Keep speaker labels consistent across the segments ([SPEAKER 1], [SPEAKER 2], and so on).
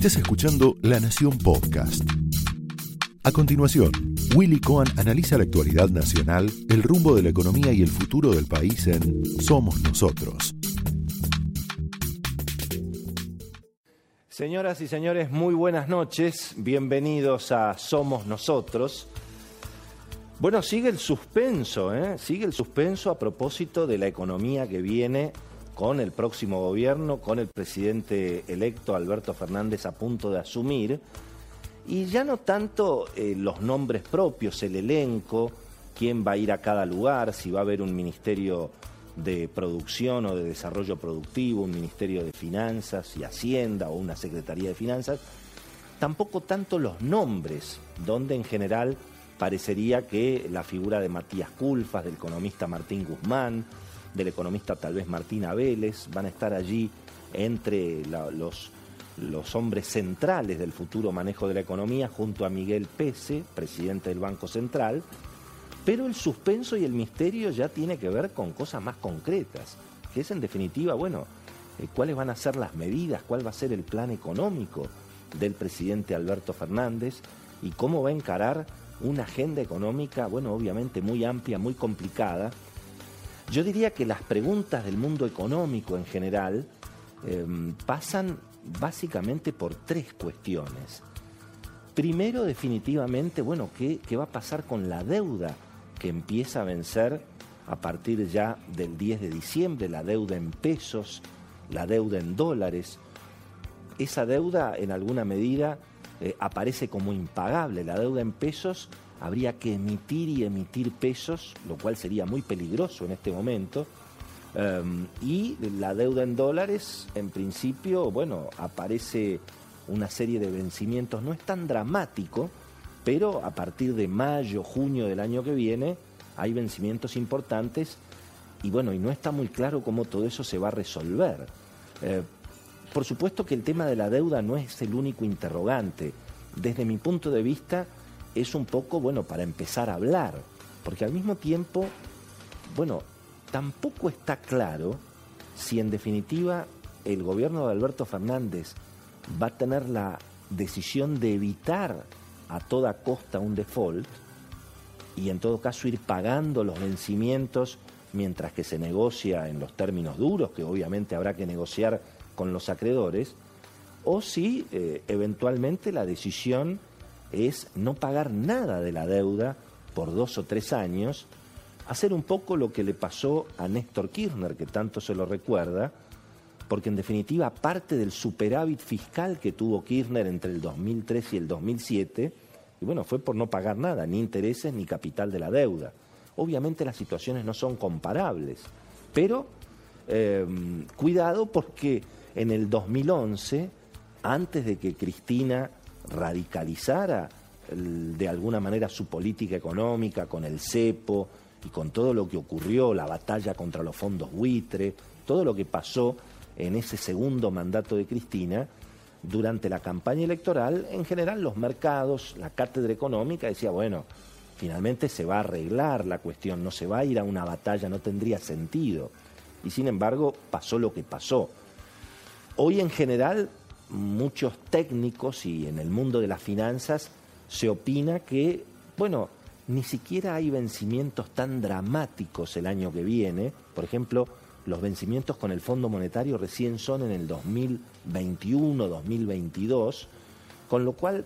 [SPEAKER 1] Estás escuchando La Nación Podcast. A continuación, Willy Cohen analiza la actualidad nacional, el rumbo de la economía y el futuro del país en Somos Nosotros.
[SPEAKER 2] Señoras y señores, muy buenas noches. Bienvenidos a Somos Nosotros. Bueno, sigue el suspenso, ¿eh? sigue el suspenso a propósito de la economía que viene con el próximo gobierno, con el presidente electo Alberto Fernández a punto de asumir, y ya no tanto eh, los nombres propios, el elenco, quién va a ir a cada lugar, si va a haber un ministerio de producción o de desarrollo productivo, un ministerio de finanzas y hacienda o una secretaría de finanzas, tampoco tanto los nombres, donde en general parecería que la figura de Matías Culfas, del economista Martín Guzmán, del economista tal vez Martín Vélez, van a estar allí entre los, los hombres centrales del futuro manejo de la economía, junto a Miguel Pese, presidente del Banco Central, pero el suspenso y el misterio ya tiene que ver con cosas más concretas, que es en definitiva, bueno, eh, cuáles van a ser las medidas, cuál va a ser el plan económico del presidente Alberto Fernández y cómo va a encarar una agenda económica, bueno, obviamente muy amplia, muy complicada. Yo diría que las preguntas del mundo económico en general em, pasan básicamente por tres cuestiones. Primero, definitivamente, bueno, ¿qué, ¿qué va a pasar con la deuda que empieza a vencer a partir ya del 10 de diciembre, la deuda en pesos, la deuda en dólares? Esa deuda, en alguna medida, eh, aparece como impagable. La deuda en pesos habría que emitir y emitir pesos, lo cual sería muy peligroso en este momento. Em, y la deuda en dólares, en principio, bueno, aparece una serie de vencimientos, no es tan dramático, pero a partir de mayo, junio del año que viene, hay vencimientos importantes y bueno, y no está muy claro cómo todo eso se va a resolver. Eh, por supuesto que el tema de la deuda no es el único interrogante. Desde mi punto de vista es un poco, bueno, para empezar a hablar, porque al mismo tiempo, bueno, tampoco está claro si en definitiva el gobierno de Alberto Fernández va a tener la decisión de evitar a toda costa un default y en todo caso ir pagando los vencimientos mientras que se negocia en los términos duros, que obviamente habrá que negociar con los acreedores, o si eh, eventualmente la decisión es no pagar nada de la deuda por dos o tres años, hacer un poco lo que le pasó a Néstor Kirchner, que tanto se lo recuerda, porque en definitiva parte del superávit fiscal que tuvo Kirchner entre el 2003 y el 2007, y bueno, fue por no pagar nada, ni intereses ni capital de la deuda. Obviamente las situaciones no son comparables, pero eh, cuidado porque en el 2011, antes de que Cristina radicalizara de alguna manera su política económica con el cepo y con todo lo que ocurrió, la batalla contra los fondos buitre, todo lo que pasó en ese segundo mandato de Cristina, durante la campaña electoral, en general los mercados, la cátedra económica decía, bueno, finalmente se va a arreglar la cuestión, no se va a ir a una batalla, no tendría sentido. Y sin embargo pasó lo que pasó. Hoy en general muchos técnicos y en el mundo de las finanzas se opina que, bueno, ni siquiera hay vencimientos tan dramáticos el año que viene. Por ejemplo, los vencimientos con el Fondo Monetario recién son en el 2021, 2022, con lo cual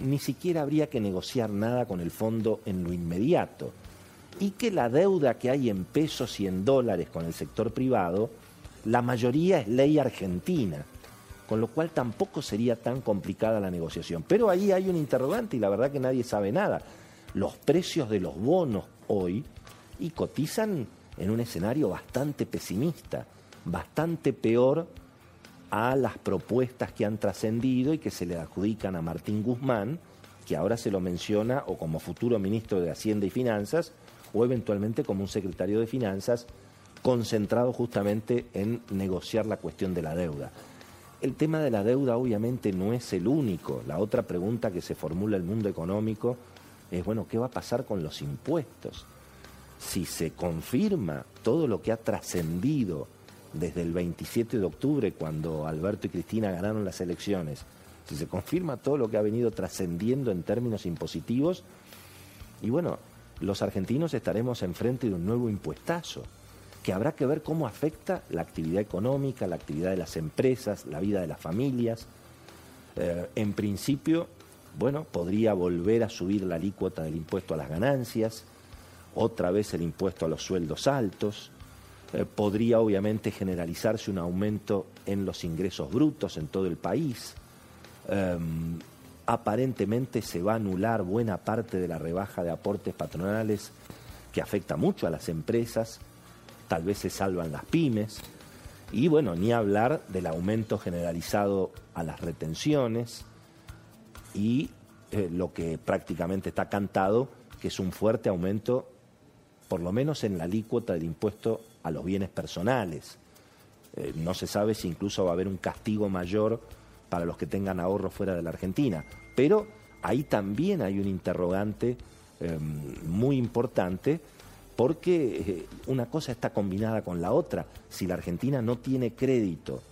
[SPEAKER 2] ni siquiera habría que negociar nada con el fondo en lo inmediato. Y que la deuda que hay en pesos y en dólares con el sector privado la mayoría es ley argentina, con lo cual tampoco sería tan complicada la negociación. Pero ahí hay un interrogante y la verdad que nadie sabe nada. Los precios de los bonos hoy y cotizan en un escenario bastante pesimista, bastante peor a las propuestas que han trascendido y que se le adjudican a Martín Guzmán, que ahora se lo menciona o como futuro ministro de Hacienda y Finanzas o eventualmente como un secretario de Finanzas concentrado justamente en negociar la cuestión de la deuda. El tema de la deuda obviamente no es el único. La otra pregunta que se formula el mundo económico es, bueno, ¿qué va a pasar con los impuestos? Si se confirma todo lo que ha trascendido desde el 27 de octubre, cuando Alberto y Cristina ganaron las elecciones, si se confirma todo lo que ha venido trascendiendo en términos impositivos, y bueno, los argentinos estaremos enfrente de un nuevo impuestazo, que habrá que ver cómo afecta la actividad económica, la actividad de las empresas, la vida de las familias. Eh, en principio, bueno, podría volver a subir la alícuota del impuesto a las ganancias, otra vez el impuesto a los sueldos altos, eh, podría obviamente generalizarse un aumento en los ingresos brutos en todo el país. Em, aparentemente se va a anular buena parte de la rebaja de aportes patronales que afecta mucho a las empresas, tal vez se salvan las pymes, y bueno, ni hablar del aumento generalizado a las retenciones y eh, lo que prácticamente está cantado, que es un fuerte aumento, por lo menos en la alícuota del impuesto a los bienes personales. Eh, no se sabe si incluso va a haber un castigo mayor para los que tengan ahorros fuera de la Argentina. Pero ahí también hay un interrogante em, muy importante porque eh, una cosa está combinada con la otra. Si la Argentina no tiene crédito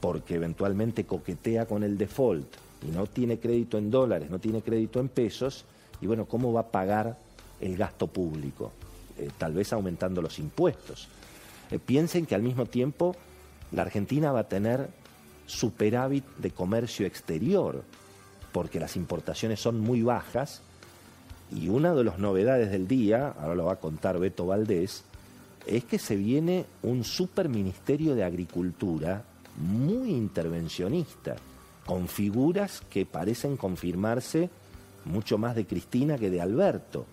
[SPEAKER 2] porque eventualmente coquetea con el default y no tiene crédito en dólares, no tiene crédito en pesos, y bueno, ¿cómo va a pagar el gasto público? Eh, tal vez aumentando los impuestos. Eh, piensen que al mismo tiempo la Argentina va a tener superávit de comercio exterior, porque las importaciones son muy bajas, y una de las novedades del día, ahora lo va a contar Beto Valdés, es que se viene un superministerio de Agricultura muy intervencionista, con figuras que parecen confirmarse mucho más de Cristina que de Alberto.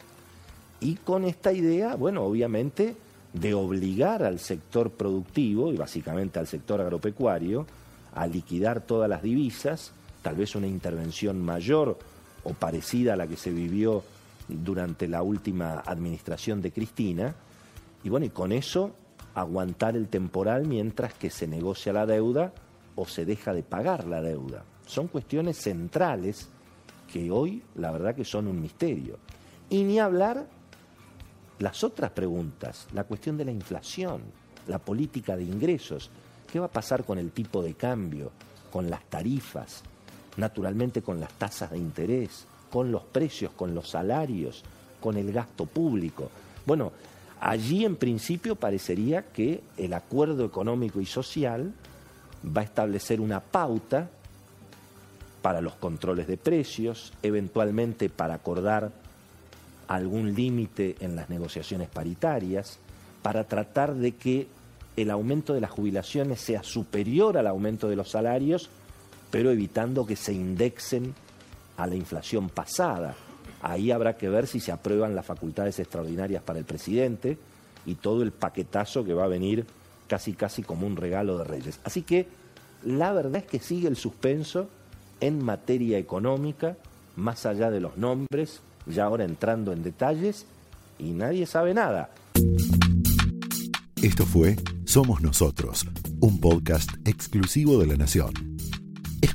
[SPEAKER 2] Y con esta idea, bueno, obviamente, de obligar al sector productivo y básicamente al sector agropecuario a liquidar todas las divisas, tal vez una intervención mayor o parecida a la que se vivió durante la última administración de Cristina, y bueno, y con eso aguantar el temporal mientras que se negocia la deuda o se deja de pagar la deuda. Son cuestiones centrales que hoy la verdad que son un misterio. Y ni hablar las otras preguntas, la cuestión de la inflación, la política de ingresos, qué va a pasar con el tipo de cambio, con las tarifas, naturalmente con las tasas de interés, con los precios, con los salarios, con el gasto público. Bueno, allí en principio parecería que el acuerdo económico y social va a establecer una pauta para los controles de precios, eventualmente para acordar algún límite en las negociaciones paritarias, para tratar de que el aumento de las jubilaciones sea superior al aumento de los salarios, pero evitando que se indexen a la inflación pasada. Ahí habrá que ver si se aprueban las facultades extraordinarias para el presidente y todo el paquetazo que va a venir casi casi como un regalo de reyes. Así que la verdad es que sigue el suspenso en materia económica, más allá de los nombres, ya ahora entrando en detalles, y nadie sabe nada.
[SPEAKER 1] Esto fue Somos Nosotros, un podcast exclusivo de La Nación.